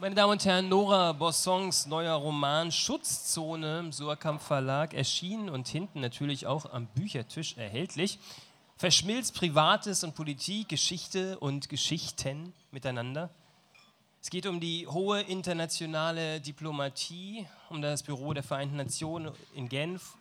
Meine Damen und Herren, Nora Bossons neuer Roman Schutzzone im Surkamp Verlag erschienen und hinten natürlich auch am Büchertisch erhältlich. Verschmilzt Privates und Politik, Geschichte und Geschichten miteinander. Es geht um die hohe internationale Diplomatie, um das Büro der Vereinten Nationen in Genf,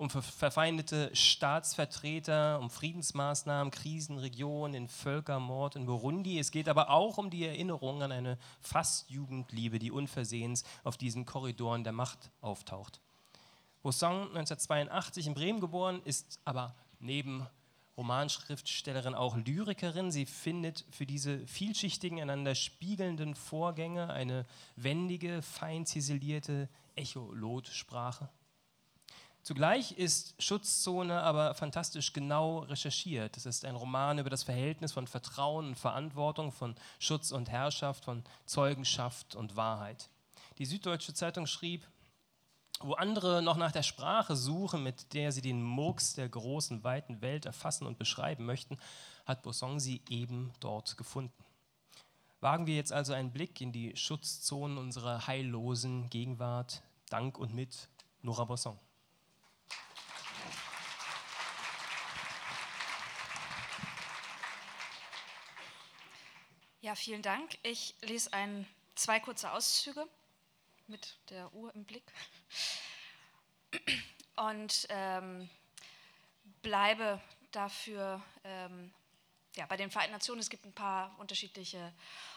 um verfeindete Staatsvertreter, um Friedensmaßnahmen, Krisenregionen, den Völkermord in Burundi. Es geht aber auch um die Erinnerung an eine fast Jugendliebe, die unversehens auf diesen Korridoren der Macht auftaucht. Boussin, 1982 in Bremen geboren, ist aber neben Romanschriftstellerin auch Lyrikerin. Sie findet für diese vielschichtigen, einander spiegelnden Vorgänge eine wendige, fein ziselierte Echolotsprache. Zugleich ist Schutzzone aber fantastisch genau recherchiert. Es ist ein Roman über das Verhältnis von Vertrauen und Verantwortung, von Schutz und Herrschaft, von Zeugenschaft und Wahrheit. Die Süddeutsche Zeitung schrieb, wo andere noch nach der Sprache suchen, mit der sie den Murks der großen, weiten Welt erfassen und beschreiben möchten, hat Bosson sie eben dort gefunden. Wagen wir jetzt also einen Blick in die Schutzzonen unserer heillosen Gegenwart, dank und mit Nora Bosson. Ja, vielen Dank. Ich lese ein, zwei kurze Auszüge mit der Uhr im Blick und ähm, bleibe dafür ähm, ja, bei den Vereinten Nationen. Es gibt ein paar unterschiedliche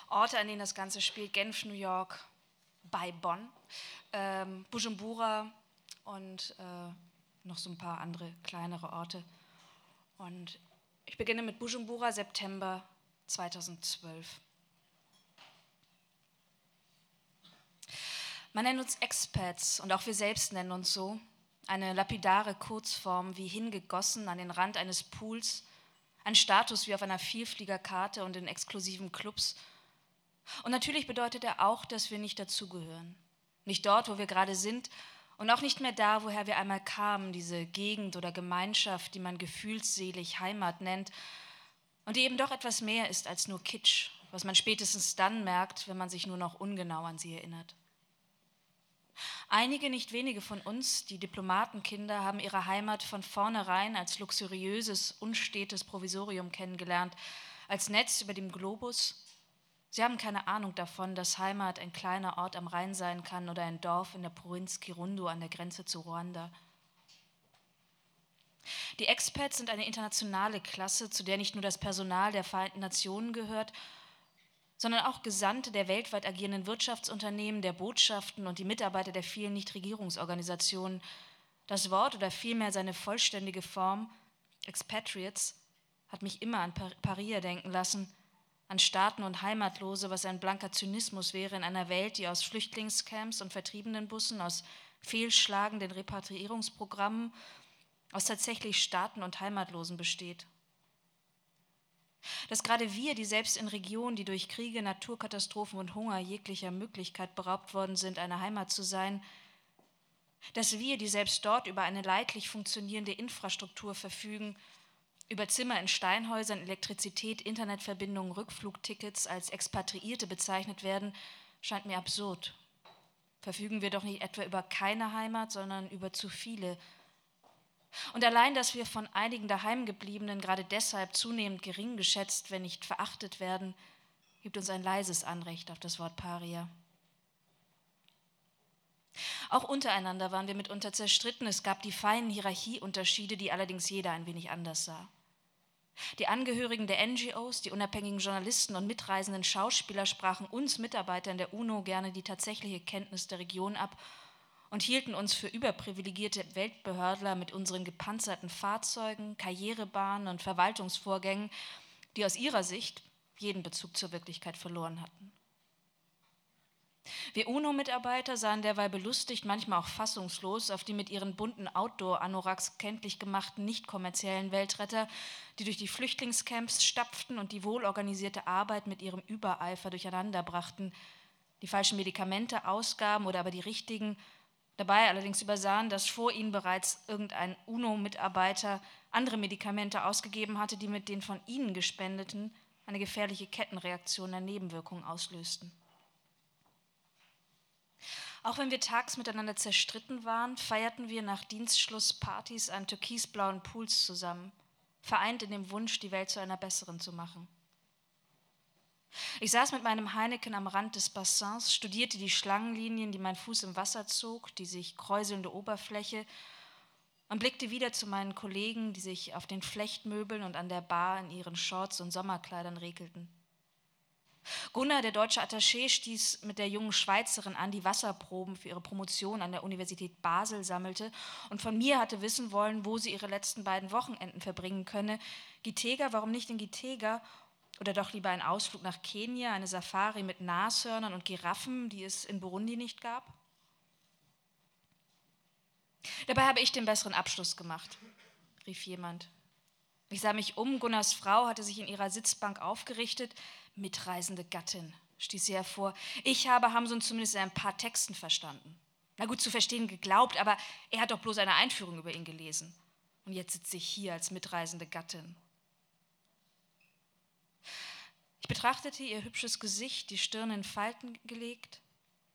Orte, an denen das Ganze spielt. Genf, New York, bei Bonn, ähm, Bujumbura und äh, noch so ein paar andere kleinere Orte. Und ich beginne mit Bujumbura, September 2012. Man nennt uns Expats und auch wir selbst nennen uns so. Eine lapidare Kurzform wie hingegossen an den Rand eines Pools, ein Status wie auf einer Vielfliegerkarte und in exklusiven Clubs. Und natürlich bedeutet er auch, dass wir nicht dazugehören. Nicht dort, wo wir gerade sind und auch nicht mehr da, woher wir einmal kamen, diese Gegend oder Gemeinschaft, die man gefühlsselig Heimat nennt, und die eben doch etwas mehr ist als nur Kitsch, was man spätestens dann merkt, wenn man sich nur noch ungenau an sie erinnert. Einige, nicht wenige von uns, die Diplomatenkinder, haben ihre Heimat von vornherein als luxuriöses, unstetes Provisorium kennengelernt, als Netz über dem Globus. Sie haben keine Ahnung davon, dass Heimat ein kleiner Ort am Rhein sein kann oder ein Dorf in der Provinz Kirundo an der Grenze zu Ruanda. Die Expats sind eine internationale Klasse, zu der nicht nur das Personal der Vereinten Nationen gehört, sondern auch Gesandte der weltweit agierenden Wirtschaftsunternehmen, der Botschaften und die Mitarbeiter der vielen Nichtregierungsorganisationen. Das Wort oder vielmehr seine vollständige Form, Expatriates, hat mich immer an Paria denken lassen, an Staaten und Heimatlose, was ein blanker Zynismus wäre in einer Welt, die aus Flüchtlingscamps und Vertriebenenbussen, aus fehlschlagenden Repatriierungsprogrammen aus tatsächlich Staaten und Heimatlosen besteht. Dass gerade wir, die selbst in Regionen, die durch Kriege, Naturkatastrophen und Hunger jeglicher Möglichkeit beraubt worden sind, eine Heimat zu sein, dass wir, die selbst dort über eine leidlich funktionierende Infrastruktur verfügen, über Zimmer in Steinhäusern, Elektrizität, Internetverbindungen, Rückflugtickets als Expatriierte bezeichnet werden, scheint mir absurd. Verfügen wir doch nicht etwa über keine Heimat, sondern über zu viele und allein, dass wir von einigen Daheimgebliebenen gerade deshalb zunehmend gering geschätzt, wenn nicht verachtet werden, gibt uns ein leises Anrecht auf das Wort Paria. Auch untereinander waren wir mitunter zerstritten. Es gab die feinen Hierarchieunterschiede, die allerdings jeder ein wenig anders sah. Die Angehörigen der NGOs, die unabhängigen Journalisten und mitreisenden Schauspieler sprachen uns Mitarbeitern der UNO gerne die tatsächliche Kenntnis der Region ab und hielten uns für überprivilegierte Weltbehördler mit unseren gepanzerten Fahrzeugen, Karrierebahnen und Verwaltungsvorgängen, die aus ihrer Sicht jeden Bezug zur Wirklichkeit verloren hatten. Wir UNO-Mitarbeiter sahen derweil belustigt, manchmal auch fassungslos, auf die mit ihren bunten Outdoor-Anoraks kenntlich gemachten nicht kommerziellen Weltretter, die durch die Flüchtlingscamps stapften und die wohlorganisierte Arbeit mit ihrem Übereifer durcheinanderbrachten, die falschen Medikamente ausgaben oder aber die richtigen, Dabei allerdings übersahen, dass vor ihnen bereits irgendein UNO-Mitarbeiter andere Medikamente ausgegeben hatte, die mit den von ihnen gespendeten eine gefährliche Kettenreaktion der Nebenwirkungen auslösten. Auch wenn wir tags miteinander zerstritten waren, feierten wir nach Dienstschluss Partys an türkisblauen Pools zusammen, vereint in dem Wunsch, die Welt zu einer besseren zu machen. Ich saß mit meinem Heineken am Rand des Bassins, studierte die Schlangenlinien, die mein Fuß im Wasser zog, die sich kräuselnde Oberfläche und blickte wieder zu meinen Kollegen, die sich auf den Flechtmöbeln und an der Bar in ihren Shorts und Sommerkleidern regelten. Gunnar, der deutsche Attaché, stieß mit der jungen Schweizerin an, die Wasserproben für ihre Promotion an der Universität Basel sammelte und von mir hatte wissen wollen, wo sie ihre letzten beiden Wochenenden verbringen könne. Gitega, warum nicht in Gitega? Oder doch lieber ein Ausflug nach Kenia, eine Safari mit Nashörnern und Giraffen, die es in Burundi nicht gab? Dabei habe ich den besseren Abschluss gemacht, rief jemand. Ich sah mich um, Gunnars Frau hatte sich in ihrer Sitzbank aufgerichtet. Mitreisende Gattin, stieß sie hervor. Ich habe Hamsun zumindest in ein paar Texten verstanden. Na gut, zu verstehen geglaubt, aber er hat doch bloß eine Einführung über ihn gelesen. Und jetzt sitze ich hier als mitreisende Gattin. Ich betrachtete ihr hübsches Gesicht, die Stirn in Falten gelegt,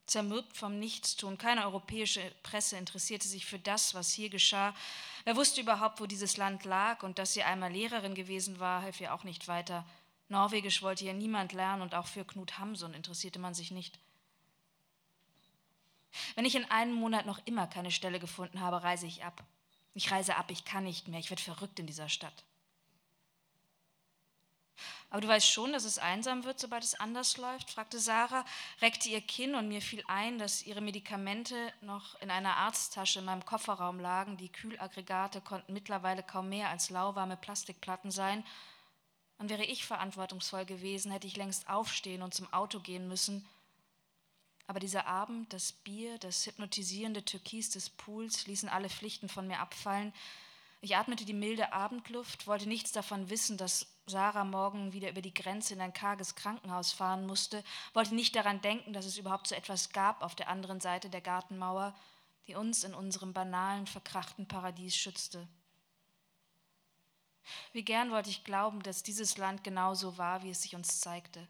zermürbt vom Nichtstun. Keine europäische Presse interessierte sich für das, was hier geschah. Wer wusste überhaupt, wo dieses Land lag und dass sie einmal Lehrerin gewesen war, half ihr auch nicht weiter. Norwegisch wollte ja niemand lernen und auch für Knut Hamsun interessierte man sich nicht. Wenn ich in einem Monat noch immer keine Stelle gefunden habe, reise ich ab. Ich reise ab, ich kann nicht mehr, ich werde verrückt in dieser Stadt. Aber du weißt schon, dass es einsam wird, sobald es anders läuft? fragte Sarah, reckte ihr Kinn und mir fiel ein, dass ihre Medikamente noch in einer Arzttasche in meinem Kofferraum lagen. Die Kühlaggregate konnten mittlerweile kaum mehr als lauwarme Plastikplatten sein. Und wäre ich verantwortungsvoll gewesen, hätte ich längst aufstehen und zum Auto gehen müssen. Aber dieser Abend, das Bier, das hypnotisierende Türkis des Pools ließen alle Pflichten von mir abfallen. Ich atmete die milde Abendluft, wollte nichts davon wissen, dass Sarah morgen wieder über die Grenze in ein karges Krankenhaus fahren musste, wollte nicht daran denken, dass es überhaupt so etwas gab auf der anderen Seite der Gartenmauer, die uns in unserem banalen, verkrachten Paradies schützte. Wie gern wollte ich glauben, dass dieses Land genauso war, wie es sich uns zeigte.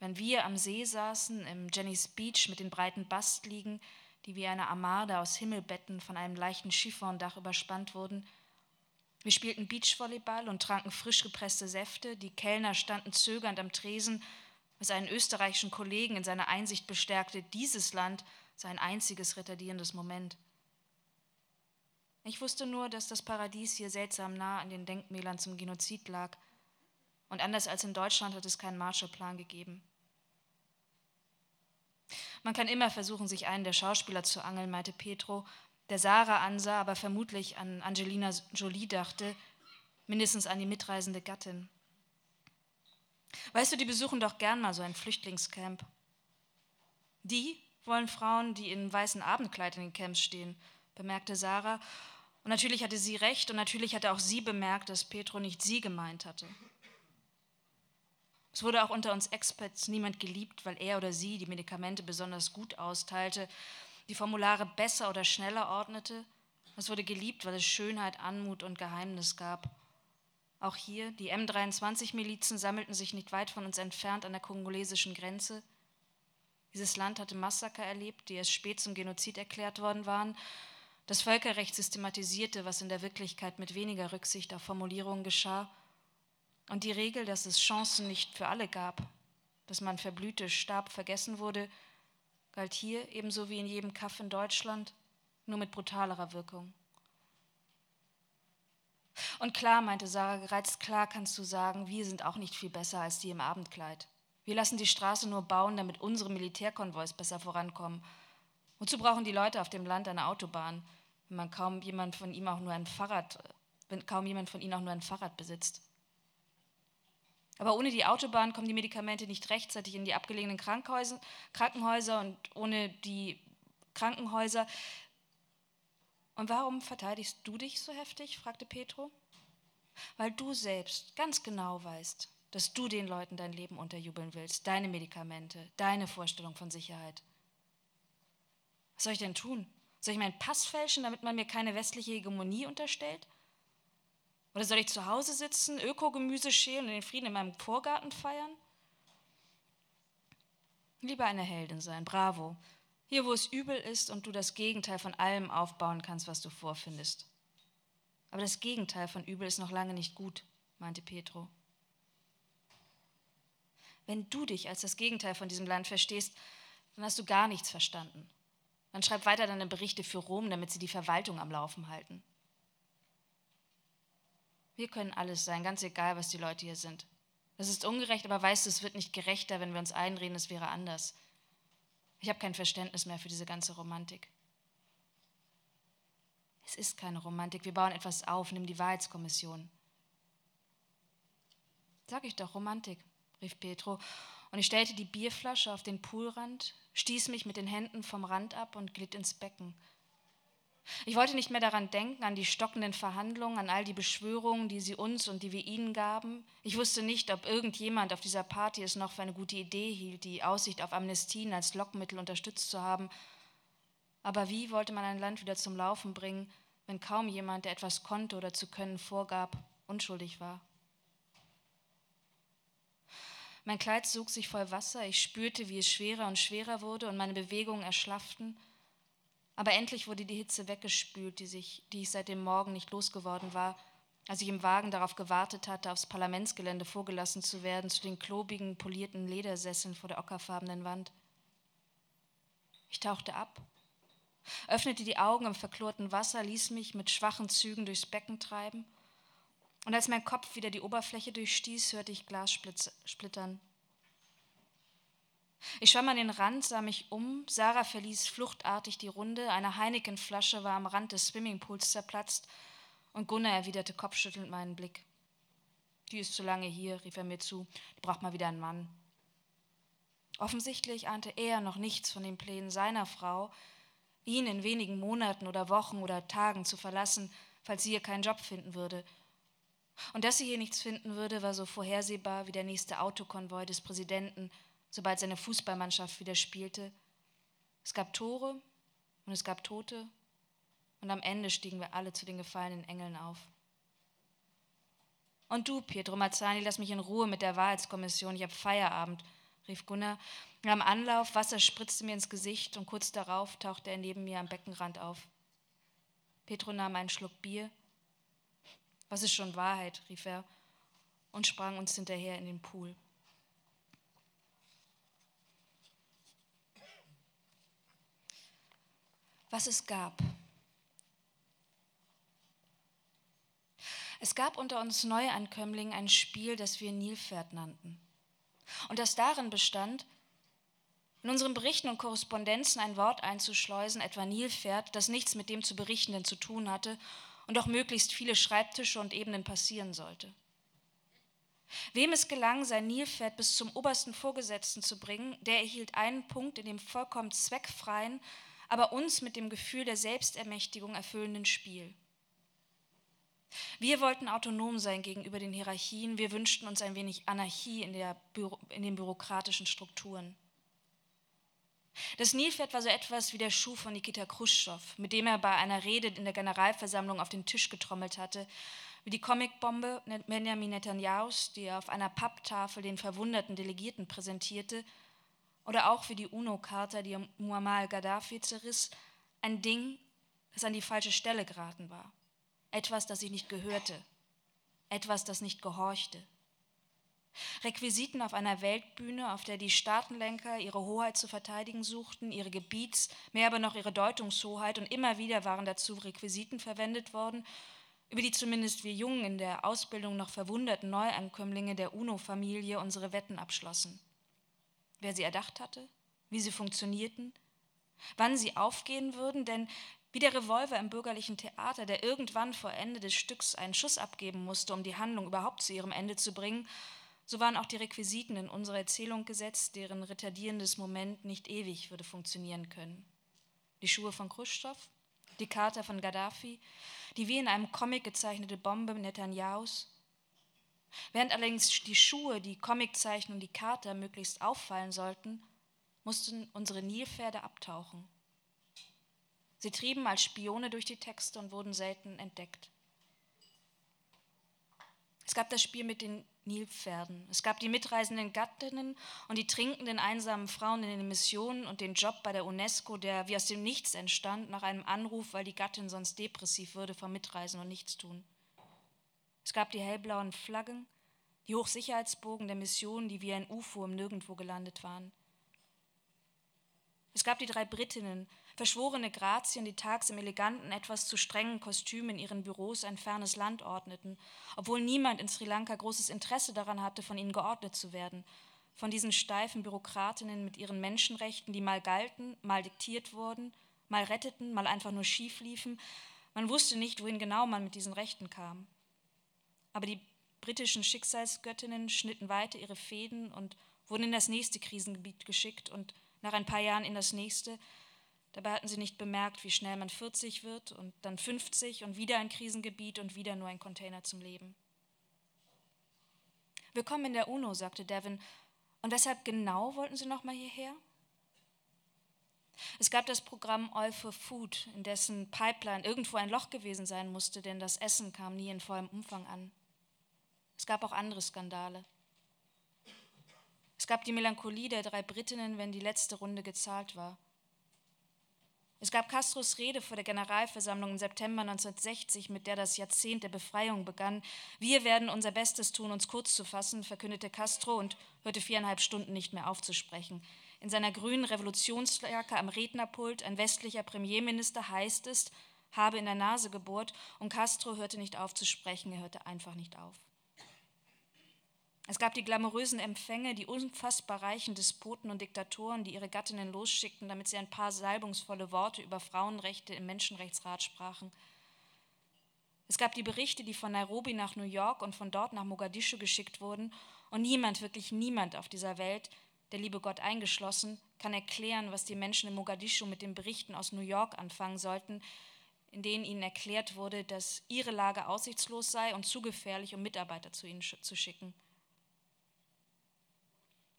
Wenn wir am See saßen, im Jenny's Beach mit den breiten Bastliegen, die wie eine Armade aus Himmelbetten von einem leichten Chiffondach überspannt wurden, wir spielten Beachvolleyball und tranken frisch gepresste Säfte. Die Kellner standen zögernd am Tresen, was einen österreichischen Kollegen in seiner Einsicht bestärkte, dieses Land sei ein einziges retardierendes Moment. Ich wusste nur, dass das Paradies hier seltsam nah an den Denkmälern zum Genozid lag. Und anders als in Deutschland hat es keinen Marshallplan gegeben. Man kann immer versuchen, sich einen der Schauspieler zu angeln, meinte Petro, der Sarah ansah, aber vermutlich an Angelina Jolie dachte, mindestens an die mitreisende Gattin. Weißt du, die besuchen doch gern mal so ein Flüchtlingscamp. Die wollen Frauen, die in weißen Abendkleid in den Camps stehen, bemerkte Sarah. Und natürlich hatte sie recht und natürlich hatte auch sie bemerkt, dass Petro nicht sie gemeint hatte. Es wurde auch unter uns Experts niemand geliebt, weil er oder sie die Medikamente besonders gut austeilte die Formulare besser oder schneller ordnete. Es wurde geliebt, weil es Schönheit, Anmut und Geheimnis gab. Auch hier, die M23-Milizen sammelten sich nicht weit von uns entfernt an der kongolesischen Grenze. Dieses Land hatte Massaker erlebt, die erst spät zum Genozid erklärt worden waren. Das Völkerrecht systematisierte, was in der Wirklichkeit mit weniger Rücksicht auf Formulierungen geschah. Und die Regel, dass es Chancen nicht für alle gab, dass man verblühte, starb, vergessen wurde, galt hier ebenso wie in jedem Kaff in Deutschland, nur mit brutalerer Wirkung. Und klar, meinte Sarah gereizt, klar kannst du sagen, wir sind auch nicht viel besser als die im Abendkleid. Wir lassen die Straße nur bauen, damit unsere Militärkonvois besser vorankommen. Wozu brauchen die Leute auf dem Land eine Autobahn, wenn man kaum jemand von ihm auch nur ein Fahrrad, wenn kaum jemand von ihnen auch nur ein Fahrrad besitzt? Aber ohne die Autobahn kommen die Medikamente nicht rechtzeitig in die abgelegenen Krankenhäuser und ohne die Krankenhäuser. Und warum verteidigst du dich so heftig? fragte Petro. Weil du selbst ganz genau weißt, dass du den Leuten dein Leben unterjubeln willst, deine Medikamente, deine Vorstellung von Sicherheit. Was soll ich denn tun? Soll ich meinen Pass fälschen, damit man mir keine westliche Hegemonie unterstellt? Oder soll ich zu Hause sitzen, Ökogemüse schälen und den Frieden in meinem Vorgarten feiern? Lieber eine Heldin sein, bravo. Hier, wo es übel ist und du das Gegenteil von allem aufbauen kannst, was du vorfindest. Aber das Gegenteil von übel ist noch lange nicht gut, meinte Petro. Wenn du dich als das Gegenteil von diesem Land verstehst, dann hast du gar nichts verstanden. Dann schreib weiter deine Berichte für Rom, damit sie die Verwaltung am Laufen halten. Wir können alles sein, ganz egal, was die Leute hier sind. Das ist ungerecht, aber weißt du, es wird nicht gerechter, wenn wir uns einreden, es wäre anders. Ich habe kein Verständnis mehr für diese ganze Romantik. Es ist keine Romantik. Wir bauen etwas auf. Nimm die Wahrheitskommission. Sag ich doch, Romantik, rief Petro. Und ich stellte die Bierflasche auf den Poolrand, stieß mich mit den Händen vom Rand ab und glitt ins Becken. Ich wollte nicht mehr daran denken, an die stockenden Verhandlungen, an all die Beschwörungen, die sie uns und die wir ihnen gaben. Ich wusste nicht, ob irgendjemand auf dieser Party es noch für eine gute Idee hielt, die Aussicht auf Amnestien als Lockmittel unterstützt zu haben. Aber wie wollte man ein Land wieder zum Laufen bringen, wenn kaum jemand, der etwas konnte oder zu können vorgab, unschuldig war? Mein Kleid sog sich voll Wasser, ich spürte, wie es schwerer und schwerer wurde und meine Bewegungen erschlafften. Aber endlich wurde die Hitze weggespült, die, sich, die ich seit dem Morgen nicht losgeworden war, als ich im Wagen darauf gewartet hatte, aufs Parlamentsgelände vorgelassen zu werden, zu den klobigen, polierten Ledersesseln vor der ockerfarbenen Wand. Ich tauchte ab, öffnete die Augen im verklorten Wasser, ließ mich mit schwachen Zügen durchs Becken treiben. Und als mein Kopf wieder die Oberfläche durchstieß, hörte ich Glas splittern. Ich schwamm an den Rand, sah mich um. Sarah verließ fluchtartig die Runde. Eine Heineken-Flasche war am Rand des Swimmingpools zerplatzt und Gunnar erwiderte kopfschüttelnd meinen Blick. Die ist zu lange hier, rief er mir zu. Die braucht mal wieder einen Mann. Offensichtlich ahnte er noch nichts von den Plänen seiner Frau, ihn in wenigen Monaten oder Wochen oder Tagen zu verlassen, falls sie hier keinen Job finden würde. Und dass sie hier nichts finden würde, war so vorhersehbar wie der nächste Autokonvoi des Präsidenten – sobald seine Fußballmannschaft wieder spielte. Es gab Tore und es gab Tote und am Ende stiegen wir alle zu den gefallenen Engeln auf. Und du, Pietro Mazzani, lass mich in Ruhe mit der Wahrheitskommission, ich habe Feierabend, rief Gunnar. Wir haben Anlauf, Wasser spritzte mir ins Gesicht und kurz darauf tauchte er neben mir am Beckenrand auf. Petro nahm einen Schluck Bier. Was ist schon Wahrheit? rief er und sprang uns hinterher in den Pool. Was es gab. Es gab unter uns Neuankömmlingen ein Spiel, das wir Nilpferd nannten. Und das darin bestand, in unseren Berichten und Korrespondenzen ein Wort einzuschleusen, etwa Nilpferd, das nichts mit dem zu berichtenden zu tun hatte und auch möglichst viele Schreibtische und Ebenen passieren sollte. Wem es gelang, sein Nilpferd bis zum obersten Vorgesetzten zu bringen, der erhielt einen Punkt in dem vollkommen zweckfreien, aber uns mit dem Gefühl der Selbstermächtigung erfüllenden Spiel. Wir wollten autonom sein gegenüber den Hierarchien, wir wünschten uns ein wenig Anarchie in, Büro, in den bürokratischen Strukturen. Das Nilpferd war so etwas wie der Schuh von Nikita Khrushchev, mit dem er bei einer Rede in der Generalversammlung auf den Tisch getrommelt hatte, wie die Comicbombe Benjamin Netanyahus, die er auf einer Papptafel den verwunderten Delegierten präsentierte oder auch wie die UNO-Charta, die Muammar Gaddafi zerriss, ein Ding, das an die falsche Stelle geraten war. Etwas, das sich nicht gehörte. Etwas, das nicht gehorchte. Requisiten auf einer Weltbühne, auf der die Staatenlenker ihre Hoheit zu verteidigen suchten, ihre Gebiets-, mehr aber noch ihre Deutungshoheit, und immer wieder waren dazu Requisiten verwendet worden, über die zumindest wir Jungen in der Ausbildung noch verwunderten Neuankömmlinge der UNO-Familie unsere Wetten abschlossen wer sie erdacht hatte, wie sie funktionierten, wann sie aufgehen würden, denn wie der Revolver im bürgerlichen Theater, der irgendwann vor Ende des Stücks einen Schuss abgeben musste, um die Handlung überhaupt zu ihrem Ende zu bringen, so waren auch die Requisiten in unserer Erzählung gesetzt, deren retardierendes Moment nicht ewig würde funktionieren können. Die Schuhe von Khrushchev, die Charta von Gaddafi, die wie in einem Comic gezeichnete Bombe Netanyahus, Während allerdings die Schuhe, die Comiczeichen und die Karte möglichst auffallen sollten, mussten unsere Nilpferde abtauchen. Sie trieben als Spione durch die Texte und wurden selten entdeckt. Es gab das Spiel mit den Nilpferden. Es gab die mitreisenden Gattinnen und die trinkenden einsamen Frauen in den Missionen und den Job bei der UNESCO, der wie aus dem Nichts entstand, nach einem Anruf, weil die Gattin sonst depressiv würde vom Mitreisen und Nichtstun. Es gab die hellblauen Flaggen, die Hochsicherheitsbogen der Mission, die wie ein UFO im Nirgendwo gelandet waren. Es gab die drei Britinnen, verschworene Grazien, die tags im eleganten, etwas zu strengen Kostüm in ihren Büros ein fernes Land ordneten, obwohl niemand in Sri Lanka großes Interesse daran hatte, von ihnen geordnet zu werden, von diesen steifen Bürokratinnen mit ihren Menschenrechten, die mal galten, mal diktiert wurden, mal retteten, mal einfach nur schief liefen. Man wusste nicht, wohin genau man mit diesen Rechten kam. Aber die britischen Schicksalsgöttinnen schnitten weiter ihre Fäden und wurden in das nächste Krisengebiet geschickt und nach ein paar Jahren in das nächste, Dabei hatten sie nicht bemerkt, wie schnell man 40 wird und dann 50 und wieder ein Krisengebiet und wieder nur ein Container zum Leben. Willkommen in der UNO, sagte Devin. Und weshalb genau wollten Sie noch mal hierher? Es gab das Programm All for Food, in dessen Pipeline irgendwo ein Loch gewesen sein musste, denn das Essen kam nie in vollem Umfang an. Es gab auch andere Skandale. Es gab die Melancholie der drei Britinnen, wenn die letzte Runde gezahlt war. Es gab Castros Rede vor der Generalversammlung im September 1960, mit der das Jahrzehnt der Befreiung begann. Wir werden unser Bestes tun, uns kurz zu fassen, verkündete Castro und hörte viereinhalb Stunden nicht mehr aufzusprechen. In seiner grünen Revolutionsjacke am Rednerpult, ein westlicher Premierminister, heißt es, habe in der Nase gebohrt und Castro hörte nicht auf zu sprechen, er hörte einfach nicht auf. Es gab die glamourösen Empfänge, die unfassbar reichen Despoten und Diktatoren, die ihre Gattinnen losschickten, damit sie ein paar salbungsvolle Worte über Frauenrechte im Menschenrechtsrat sprachen. Es gab die Berichte, die von Nairobi nach New York und von dort nach Mogadischu geschickt wurden, und niemand, wirklich niemand auf dieser Welt, der liebe Gott eingeschlossen, kann erklären, was die Menschen in Mogadischu mit den Berichten aus New York anfangen sollten, in denen ihnen erklärt wurde, dass ihre Lage aussichtslos sei und zu gefährlich, um Mitarbeiter zu ihnen zu schicken.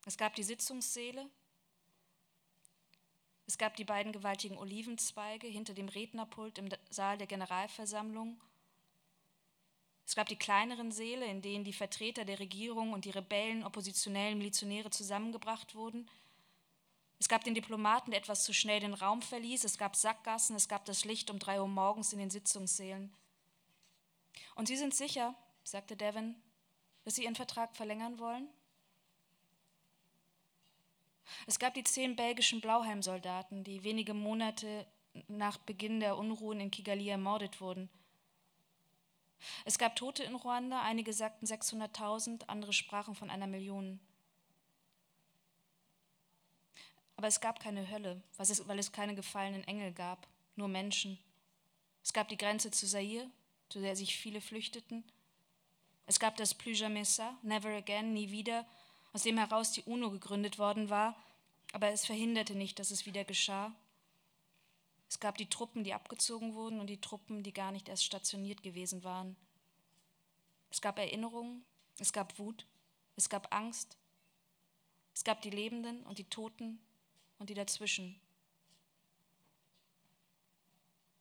Es gab die Sitzungssäle, es gab die beiden gewaltigen Olivenzweige hinter dem Rednerpult im Saal der Generalversammlung. Es gab die kleineren Säle, in denen die Vertreter der Regierung und die Rebellen, oppositionellen Milizionäre zusammengebracht wurden. Es gab den Diplomaten, der etwas zu schnell den Raum verließ. Es gab Sackgassen, es gab das Licht um drei Uhr morgens in den Sitzungssälen. Und Sie sind sicher, sagte Devin, dass Sie Ihren Vertrag verlängern wollen? Es gab die zehn belgischen Blauhelmsoldaten, die wenige Monate nach Beginn der Unruhen in Kigali ermordet wurden. Es gab Tote in Ruanda, einige sagten 600.000, andere sprachen von einer Million. Aber es gab keine Hölle, weil es keine gefallenen Engel gab, nur Menschen. Es gab die Grenze zu Zaire, zu der sich viele flüchteten. Es gab das Plus jamais ça, never again, nie wieder, aus dem heraus die UNO gegründet worden war, aber es verhinderte nicht, dass es wieder geschah. Es gab die Truppen, die abgezogen wurden und die Truppen, die gar nicht erst stationiert gewesen waren. Es gab Erinnerungen, es gab Wut, es gab Angst, es gab die Lebenden und die Toten und die dazwischen.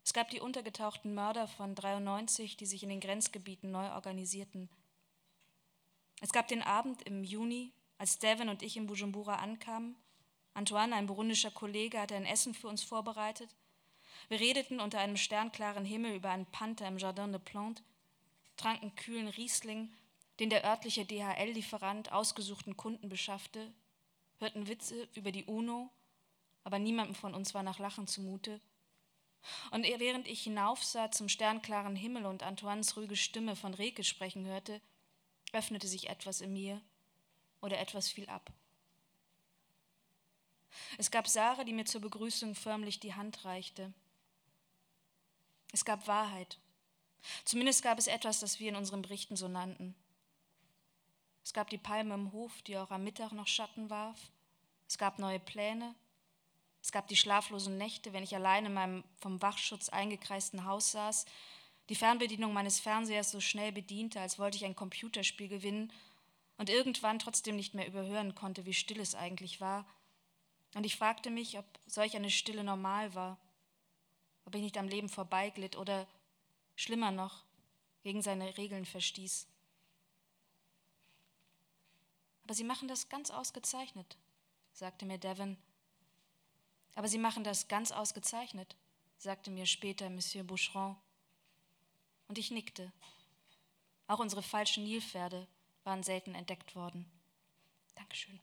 Es gab die untergetauchten Mörder von 93, die sich in den Grenzgebieten neu organisierten. Es gab den Abend im Juni, als Devin und ich in Bujumbura ankamen, Antoine, ein burundischer Kollege, hatte ein Essen für uns vorbereitet. Wir redeten unter einem sternklaren Himmel über einen Panther im Jardin de Plantes, tranken kühlen Riesling, den der örtliche DHL-Lieferant ausgesuchten Kunden beschaffte, hörten Witze über die UNO, aber niemandem von uns war nach Lachen zumute. Und während ich hinaufsah zum sternklaren Himmel und Antoines ruhige Stimme von Reke sprechen hörte, öffnete sich etwas in mir oder etwas fiel ab. Es gab Sarah, die mir zur Begrüßung förmlich die Hand reichte. Es gab Wahrheit. Zumindest gab es etwas, das wir in unseren Berichten so nannten. Es gab die Palme im Hof, die auch am Mittag noch Schatten warf. Es gab neue Pläne. Es gab die schlaflosen Nächte, wenn ich allein in meinem vom Wachschutz eingekreisten Haus saß, die Fernbedienung meines Fernsehers so schnell bediente, als wollte ich ein Computerspiel gewinnen und irgendwann trotzdem nicht mehr überhören konnte, wie still es eigentlich war. Und ich fragte mich, ob solch eine Stille normal war, ob ich nicht am Leben vorbeiglitt oder, schlimmer noch, gegen seine Regeln verstieß. Aber Sie machen das ganz ausgezeichnet, sagte mir Devon. Aber Sie machen das ganz ausgezeichnet, sagte mir später Monsieur Boucheron. Und ich nickte. Auch unsere falschen Nilpferde waren selten entdeckt worden. Dankeschön.